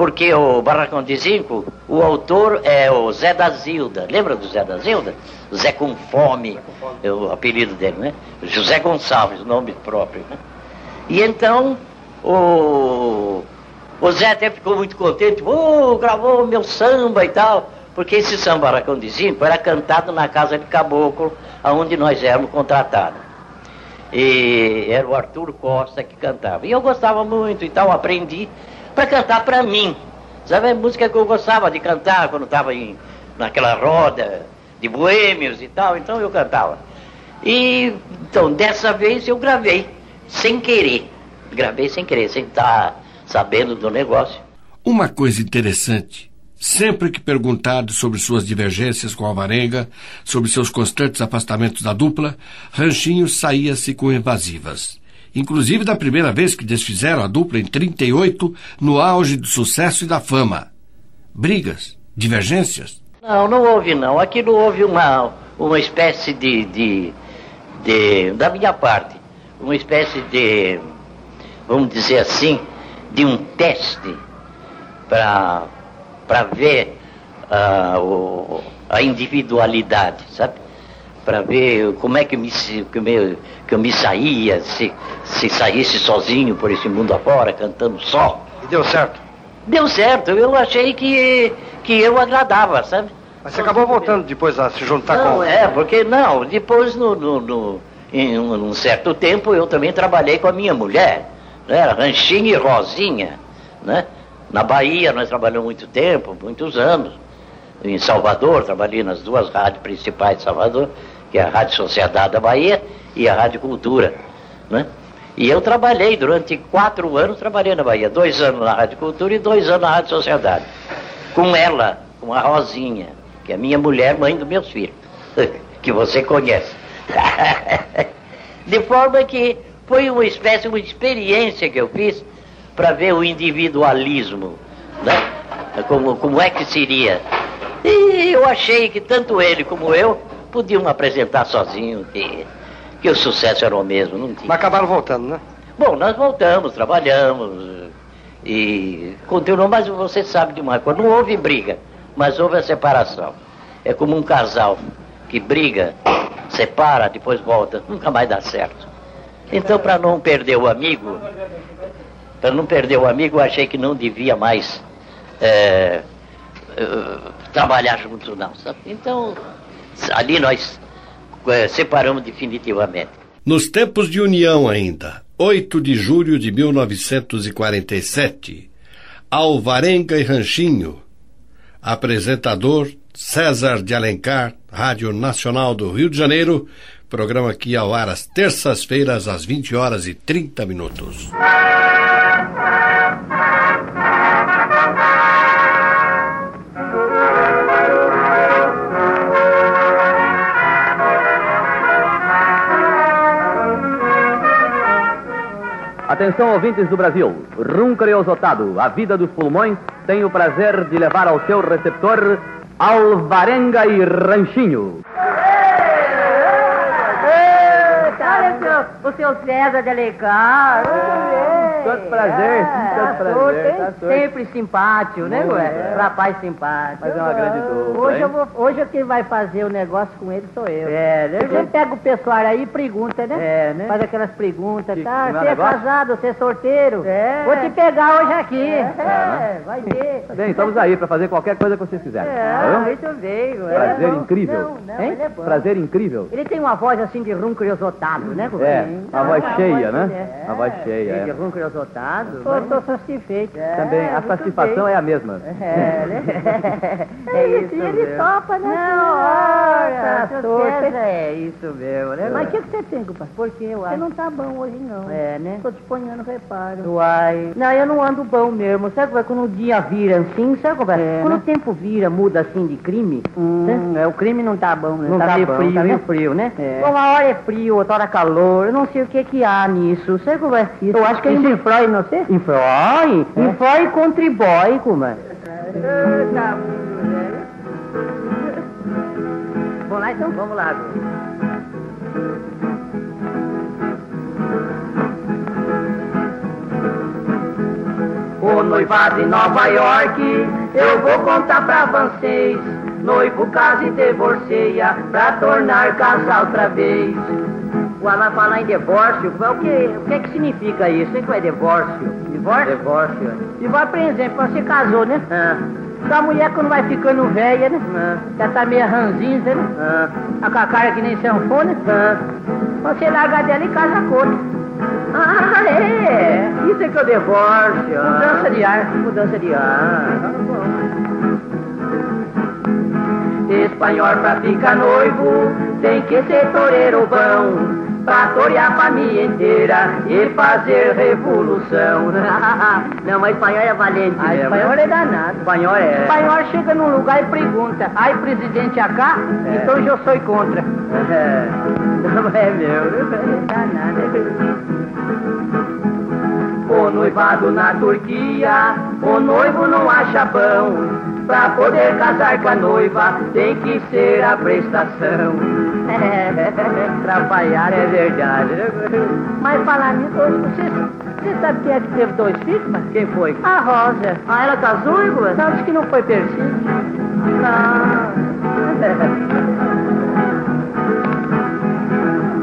S6: porque o Barracão de Zinco, o autor é o Zé da Zilda. Lembra do Zé da Zilda? Zé com Fome, é o apelido dele, né? José Gonçalves, nome próprio, né? E então, o, o Zé até ficou muito contente, oh, gravou meu samba e tal, porque esse samba Barracão de Zinco era cantado na casa de caboclo, aonde nós éramos contratados. E era o Arthur Costa que cantava. E eu gostava muito e tal, aprendi para cantar para mim. Sabe, a música que eu gostava de cantar quando estava naquela roda de boêmios e tal, então eu cantava. E então dessa vez eu gravei, sem querer. Gravei sem querer, sem estar sabendo do negócio.
S2: Uma coisa interessante Sempre que perguntado sobre suas divergências com Alvarenga, sobre seus constantes afastamentos da dupla, Ranchinho saía-se com evasivas. Inclusive da primeira vez que desfizeram a dupla em 38, no auge do sucesso e da fama. Brigas? Divergências?
S6: Não, não houve não. Aqui não houve uma, uma espécie de, de, de. da minha parte, uma espécie de. vamos dizer assim, de um teste para para ver uh, o, a individualidade, sabe? Para ver como é que, me, que, me, que eu me saía, se, se saísse sozinho por esse mundo afora, cantando só.
S7: E deu certo?
S6: Deu certo, eu achei que, que eu agradava, sabe?
S7: Mas você acabou voltando depois a se juntar
S6: não,
S7: com...
S6: Não, é, porque não, depois no, no, no, em um, um, certo tempo eu também trabalhei com a minha mulher, né? Ranchinha e Rosinha, né? Na Bahia nós trabalhamos muito tempo, muitos anos. Em Salvador, trabalhei nas duas rádios principais de Salvador, que é a Rádio Sociedade da Bahia e a Rádio Cultura. Né? E eu trabalhei durante quatro anos, trabalhei na Bahia, dois anos na Rádio Cultura e dois anos na Rádio Sociedade. Com ela, com a Rosinha, que é minha mulher, mãe dos meus filhos, (laughs) que você conhece. (laughs) De forma que foi uma espécie, uma experiência que eu fiz para ver o individualismo, né? Como, como é que seria. E eu achei que tanto ele como eu podiam apresentar sozinho que, que o sucesso era o mesmo. Não tinha.
S7: Mas acabaram voltando, né?
S6: Bom, nós voltamos, trabalhamos e continuou, mas você sabe de uma coisa, não houve briga, mas houve a separação. É como um casal que briga, separa, depois volta, nunca mais dá certo. Então, para não perder o amigo, para não perder o amigo, eu achei que não devia mais é, é, trabalhar juntos, não. Sabe? Então, ali nós é, separamos definitivamente.
S2: Nos tempos de união ainda, 8 de julho de 1947, Alvarenga e Ranchinho, apresentador César de Alencar, Rádio Nacional do Rio de Janeiro, programa aqui ao ar às terças-feiras, às 20 horas e 30 minutos.
S16: Atenção, ouvintes do Brasil. Rum creosotado, a vida dos pulmões, tem o prazer de levar ao seu receptor Alvarenga e Ranchinho.
S17: o seu César de Alencar.
S16: Todo prazer, todo prazer. Tá
S17: sempre simpático, né, ué? Rapaz simpático.
S16: Mas é uma grande dupla,
S17: hoje, eu vou, hoje quem vai fazer o negócio com ele sou eu. É, né? Você pega o pessoal aí e pergunta, né? É, né? Faz aquelas perguntas, tá? Você é casado, você é solteiro? É. Vou te pegar hoje aqui. É, é vai ver.
S16: Bem, estamos aí para fazer qualquer coisa que vocês quiserem.
S17: É, tá muito bem.
S16: Ué. Prazer incrível. Não, não, hein? Ele é bom. Prazer incrível.
S17: Ele tem uma voz assim de rum criosotado, né?
S16: É, uma voz cheia, né? Uma voz cheia, é.
S17: De rum criosotado. Estou satisfeito.
S16: Também, a satisfação é a mesma.
S17: É, né? É (laughs) isso Ele topa, né? Não, ora, é isso mesmo, né? Mas o que, que você tem, compadre? Porque eu Você não tá bom hoje, não. É, né? Tô te ponhando reparo. Uai. Não, eu não ando bom mesmo. Sabe como é quando o dia vira assim? Sabe como é? Quando o tempo vira, muda assim de crime. Hum, é, o crime não tá bom, né? Não tá, tá meio bom, frio, tá meio frio, né? É. Uma hora é frio, outra hora é calor. Eu não sei o que que há nisso. Sabe como é isso? Eu acho que isso influi, não sei? Influi? Influi contribui, como é? Vamos lá então?
S18: Vamos lá,
S4: O noivado em Nova York, eu vou contar pra vocês. Noivo casa e divorcia pra tornar casal outra vez.
S18: Ela falar em divórcio, o que, o que, que significa isso? O que é divórcio?
S17: Divórcio?
S18: Divórcio.
S17: Divórcio, por exemplo, você casou, né?
S18: Ah.
S17: Então a mulher quando vai ficando velha, né?
S18: Ah.
S17: Já tá meio ranzinza, né?
S18: Ah.
S17: Tá com a cara que nem sanfona.
S18: Ah.
S17: Você larga dela e casa com outra.
S18: Ah, é? Isso é que é o divórcio.
S17: Mudança de ar.
S18: Mudança de ar.
S4: Espanhol pra ficar noivo, tem que ser toureiro bom. Pra torear a família inteira e fazer revolução. (laughs)
S18: Não, mas espanhol é valente
S17: A
S18: mesmo.
S17: espanhol é danado.
S18: Espanhol é...
S17: espanhol chega num lugar e pergunta, ai presidente acá?
S18: É.
S17: Então eu sou contra.
S18: É, (laughs) não é meu.
S17: Danado.
S4: O noivado na Turquia, o noivo não acha bom. Pra poder casar com a noiva, tem que ser a prestação. (laughs)
S18: Atrapalhar é verdade.
S17: Mas falar nisso, hoje você, você sabe quem é que teve dois filhos, mas?
S18: Quem foi?
S17: A Rosa.
S18: Ah, ela casou, Igor?
S17: Não, disse que não foi Persício. (laughs)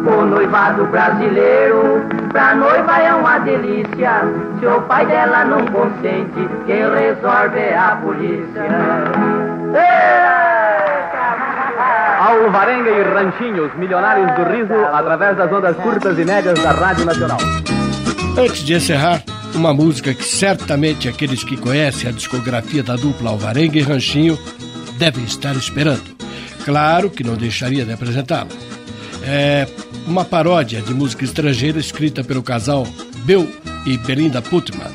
S4: O noivado brasileiro, pra noiva é uma delícia. Se o pai dela não consente, quem resolve é a polícia. (laughs)
S16: Alvarenga e Ranchinhos, milionários do riso, através das ondas curtas e médias da Rádio Nacional.
S2: Antes de encerrar, uma música que certamente aqueles que conhecem a discografia da dupla Alvarenga e Ranchinho devem estar esperando. Claro que não deixaria de apresentá-la. É uma paródia de música estrangeira escrita pelo casal Bill e Belinda Putman,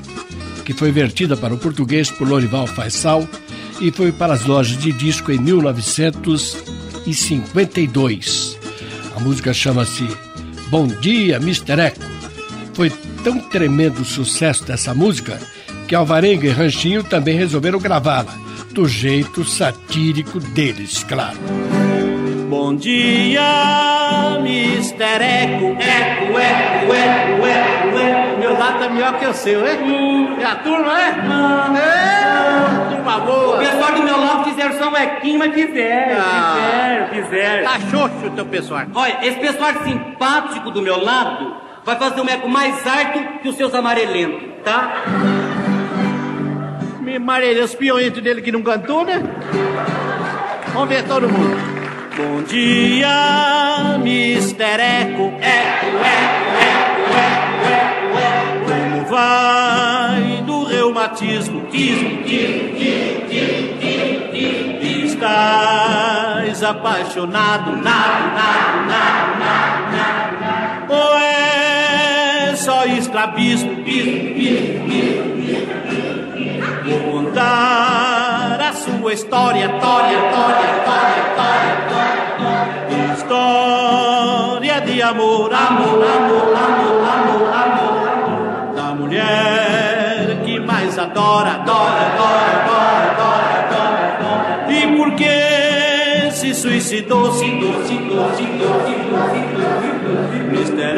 S2: que foi vertida para o português por Lorival Faisal e foi para as lojas de disco em 1952. A música chama-se Bom Dia, Mr. Echo. Foi tão tremendo o sucesso dessa música que Alvarenga e Ranchinho também resolveram gravá-la, do jeito satírico deles, claro.
S5: Bom dia, Mr. Eco. Eco, eco, eco, eco, eco. Meu lado tá melhor que o seu, hein? E a turma, é? É, turma boa.
S12: O pessoal do meu lado fizeram só um equinho, mas fizeram,
S5: Ah.
S12: fizeram, fizeram.
S5: Tá xoxo o teu pessoal.
S12: Olha, esse pessoal simpático do meu lado vai fazer um eco mais alto que os seus amarelentos, tá?
S5: Me marelhei os pionhentos dele que não cantou, né? Vamos ver todo mundo. Bom dia, Mr. Eco. Eco, eco, eco, vai do reumatismo? Tismo, tismo, tismo. Estás apaixonado? Nada, nada, nada, nada. Ou é só escravismo? Pismo, pismo, pismo. Vou contar a sua história, tória, tória, tória, tória, tória, História de amor, amor, amor, amor, amor, amor, se suicidou, se suicidou, se suicidou, se suicidou, Mister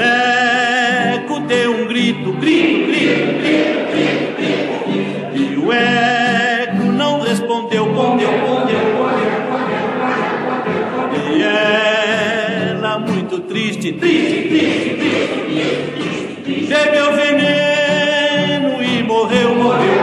S5: Eco deu um grito, grito, grito, grito, grito, grito. E o eco não respondeu, respondeu, respondeu, E ela muito triste, triste, triste, triste, bebeu veneno e morreu, morreu,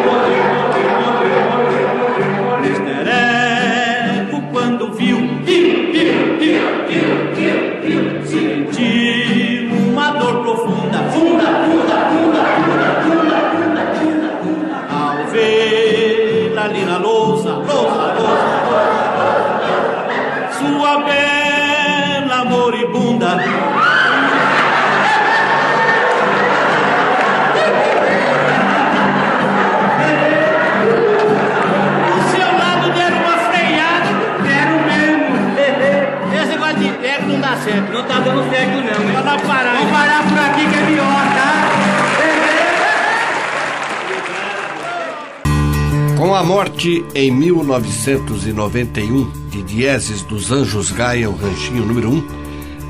S12: melhor, tá?
S2: Com a morte em 1991 de Dieses dos Anjos Gaia, o Ranchinho número 1,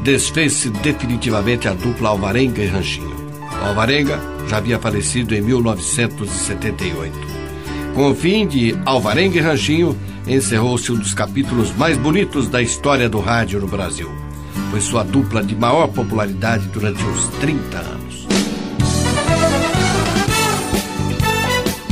S2: desfez-se definitivamente a dupla Alvarenga e Ranchinho. O Alvarenga já havia falecido em 1978. Com o fim de Alvarenga e Ranchinho, encerrou-se um dos capítulos mais bonitos da história do rádio no Brasil. Foi sua dupla de maior popularidade durante uns 30 anos.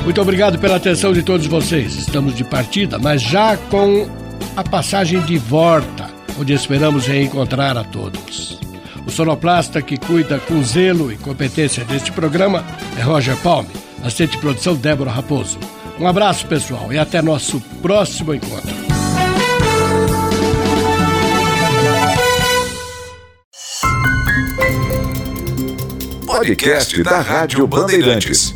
S2: Muito obrigado pela atenção de todos vocês. Estamos de partida, mas já com a passagem de volta, onde esperamos reencontrar a todos. O sonoplasta que cuida com zelo e competência deste programa é Roger Palme, assistente de produção Débora Raposo. Um abraço, pessoal, e até nosso próximo encontro.
S1: Podcast da Rádio Bandeirantes.